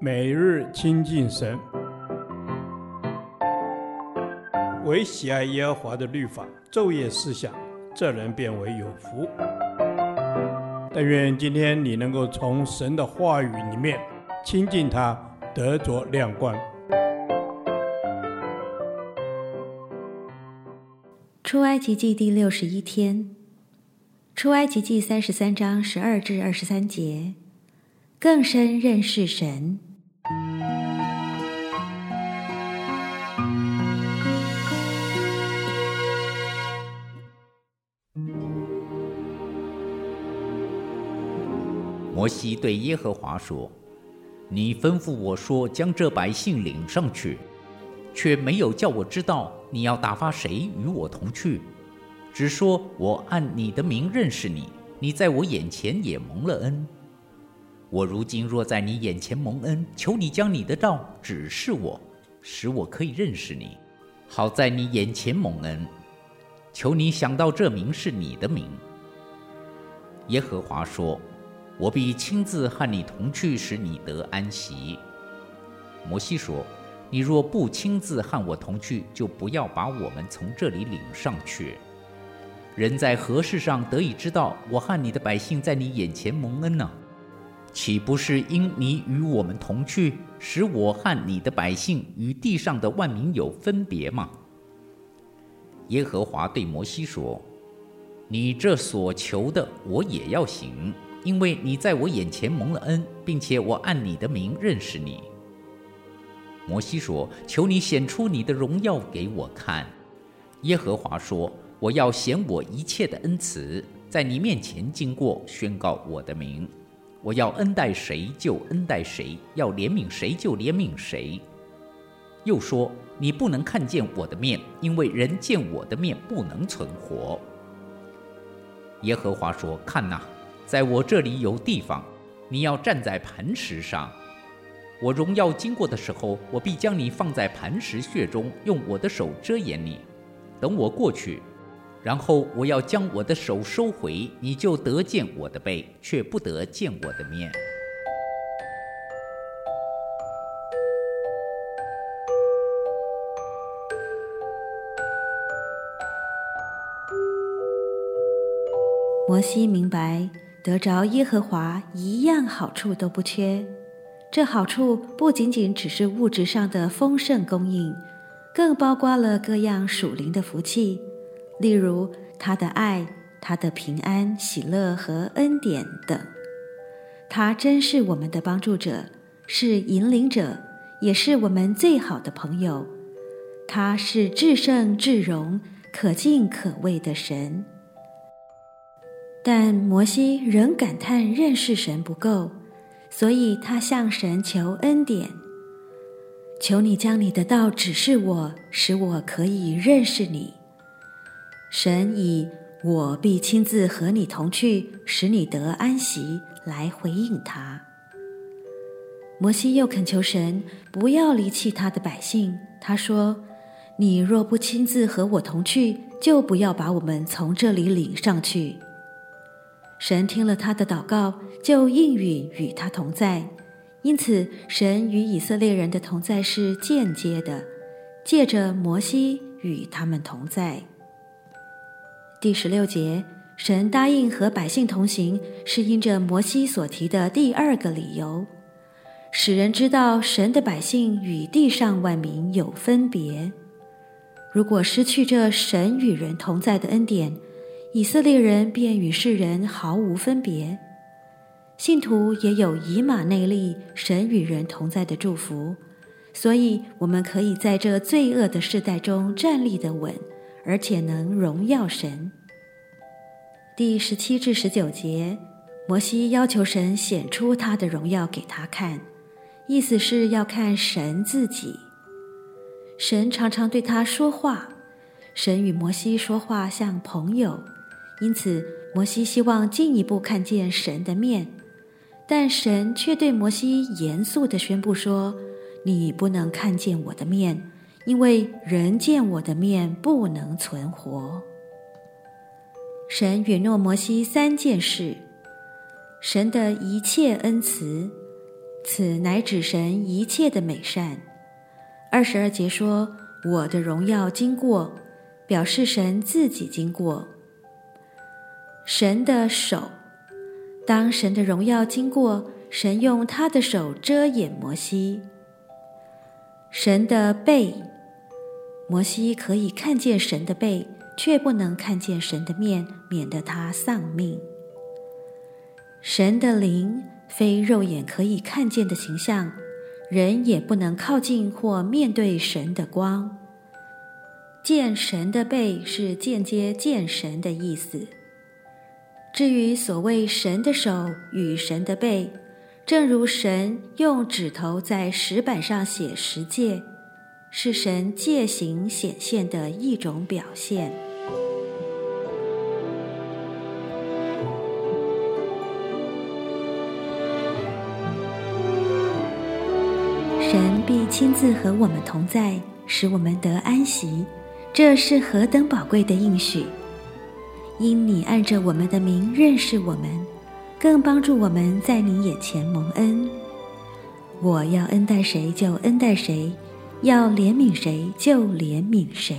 每日亲近神，唯喜爱耶和华的律法，昼夜思想，这人便为有福。但愿今天你能够从神的话语里面亲近他，得着亮光。出埃及记第六十一天，出埃及记三十三章十二至二十三节，更深认识神。摩西对耶和华说：“你吩咐我说，将这百姓领上去。”却没有叫我知道你要打发谁与我同去，只说我按你的名认识你，你在我眼前也蒙了恩。我如今若在你眼前蒙恩，求你将你的道指示我，使我可以认识你，好在你眼前蒙恩。求你想到这名是你的名。耶和华说：“我必亲自和你同去，使你得安息。”摩西说。你若不亲自和我同去，就不要把我们从这里领上去。人在何事上得以知道我和你的百姓在你眼前蒙恩呢？岂不是因你与我们同去，使我和你的百姓与地上的万民有分别吗？耶和华对摩西说：“你这所求的，我也要行，因为你在我眼前蒙了恩，并且我按你的名认识你。”摩西说：“求你显出你的荣耀给我看。”耶和华说：“我要显我一切的恩慈，在你面前经过，宣告我的名。我要恩待谁就恩待谁，要怜悯谁就怜悯谁。”又说：“你不能看见我的面，因为人见我的面不能存活。”耶和华说：“看哪，在我这里有地方，你要站在磐石上。”我荣耀经过的时候，我必将你放在磐石穴中，用我的手遮掩你。等我过去，然后我要将我的手收回，你就得见我的背，却不得见我的面。摩西明白，得着耶和华一样好处都不缺。这好处不仅仅只是物质上的丰盛供应，更包括了各样属灵的福气，例如他的爱、他的平安、喜乐和恩典等。他真是我们的帮助者，是引领者，也是我们最好的朋友。他是至圣至荣、可敬可畏的神。但摩西仍感叹认识神不够。所以他向神求恩典，求你将你的道指示我，使我可以认识你。神以“我必亲自和你同去，使你得安息”来回应他。摩西又恳求神不要离弃他的百姓。他说：“你若不亲自和我同去，就不要把我们从这里领上去。”神听了他的祷告，就应允与他同在。因此，神与以色列人的同在是间接的，借着摩西与他们同在。第十六节，神答应和百姓同行，是因着摩西所提的第二个理由，使人知道神的百姓与地上万民有分别。如果失去这神与人同在的恩典，以色列人便与世人毫无分别，信徒也有以马内利、神与人同在的祝福，所以我们可以在这罪恶的世代中站立得稳，而且能荣耀神。第十七至十九节，摩西要求神显出他的荣耀给他看，意思是要看神自己。神常常对他说话，神与摩西说话像朋友。因此，摩西希望进一步看见神的面，但神却对摩西严肃地宣布说：“你不能看见我的面，因为人见我的面不能存活。”神允诺摩西三件事：神的一切恩慈，此乃指神一切的美善。二十二节说：“我的荣耀经过”，表示神自己经过。神的手，当神的荣耀经过，神用他的手遮掩摩西。神的背，摩西可以看见神的背，却不能看见神的面，免得他丧命。神的灵，非肉眼可以看见的形象，人也不能靠近或面对神的光。见神的背是间接见神的意思。至于所谓神的手与神的背，正如神用指头在石板上写十诫，是神诫行显现的一种表现。神必亲自和我们同在，使我们得安息，这是何等宝贵的应许！因你按着我们的名认识我们，更帮助我们在你眼前蒙恩。我要恩待谁就恩待谁，要怜悯谁就怜悯谁。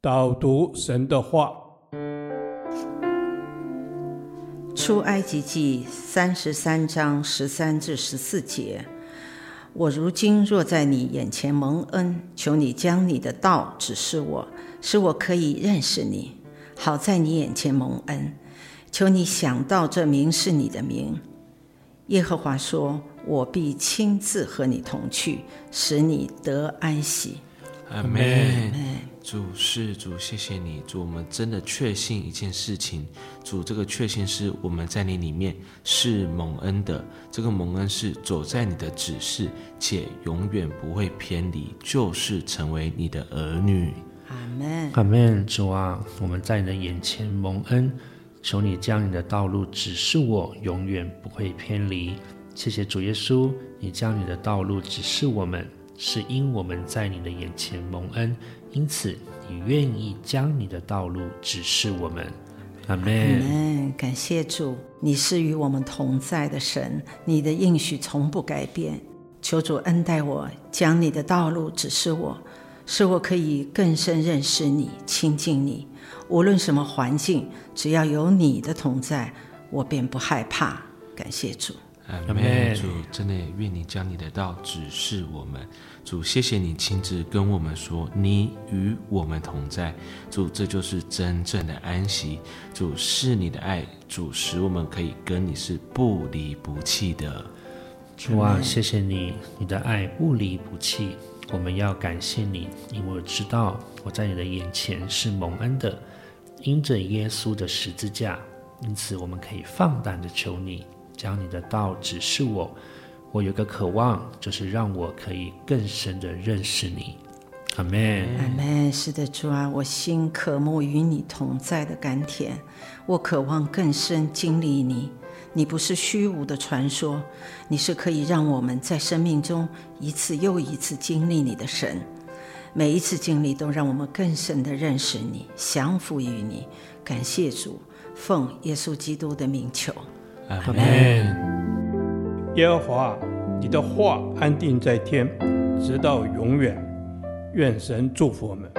导读神的话，出埃及记三十三章十三至十四节。我如今若在你眼前蒙恩，求你将你的道指示我，使我可以认识你，好在你眼前蒙恩。求你想到这名是你的名。耶和华说：“我必亲自和你同去，使你得安息。”阿门。主是主，谢谢你，主，我们真的确信一件事情，主，这个确信是我们在你里面是蒙恩的，这个蒙恩是走在你的指示，且永远不会偏离，就是成为你的儿女。阿门。阿门。主啊，我们在你的眼前蒙恩，求你将你的道路指示我，永远不会偏离。谢谢主耶稣，你将你的道路指示我们。是因我们在你的眼前蒙恩，因此你愿意将你的道路指示我们。阿门。阿门。感谢主，你是与我们同在的神，你的应许从不改变。求主恩待我，将你的道路指示我，使我可以更深认识你、亲近你。无论什么环境，只要有你的同在，我便不害怕。感谢主。阿门。主，真的愿你将你的道指示我们。主，谢谢你亲自跟我们说，你与我们同在。主，这就是真正的安息。主，是你的爱，主使我们可以跟你是不离不弃的。主啊，谢谢你，你的爱不离不弃。我们要感谢你，因为我知道我在你的眼前是蒙恩的，因着耶稣的十字架，因此我们可以放胆的求你。将你的道指示我，我有个渴望，就是让我可以更深的认识你。阿门。阿门。是的，主啊，我心渴慕与你同在的甘甜，我渴望更深经历你。你不是虚无的传说，你是可以让我们在生命中一次又一次经历你的神。每一次经历都让我们更深的认识你，降服于你。感谢主，奉耶稣基督的名求。阿门。耶和华，你的话安定在天，直到永远。愿神祝福我们。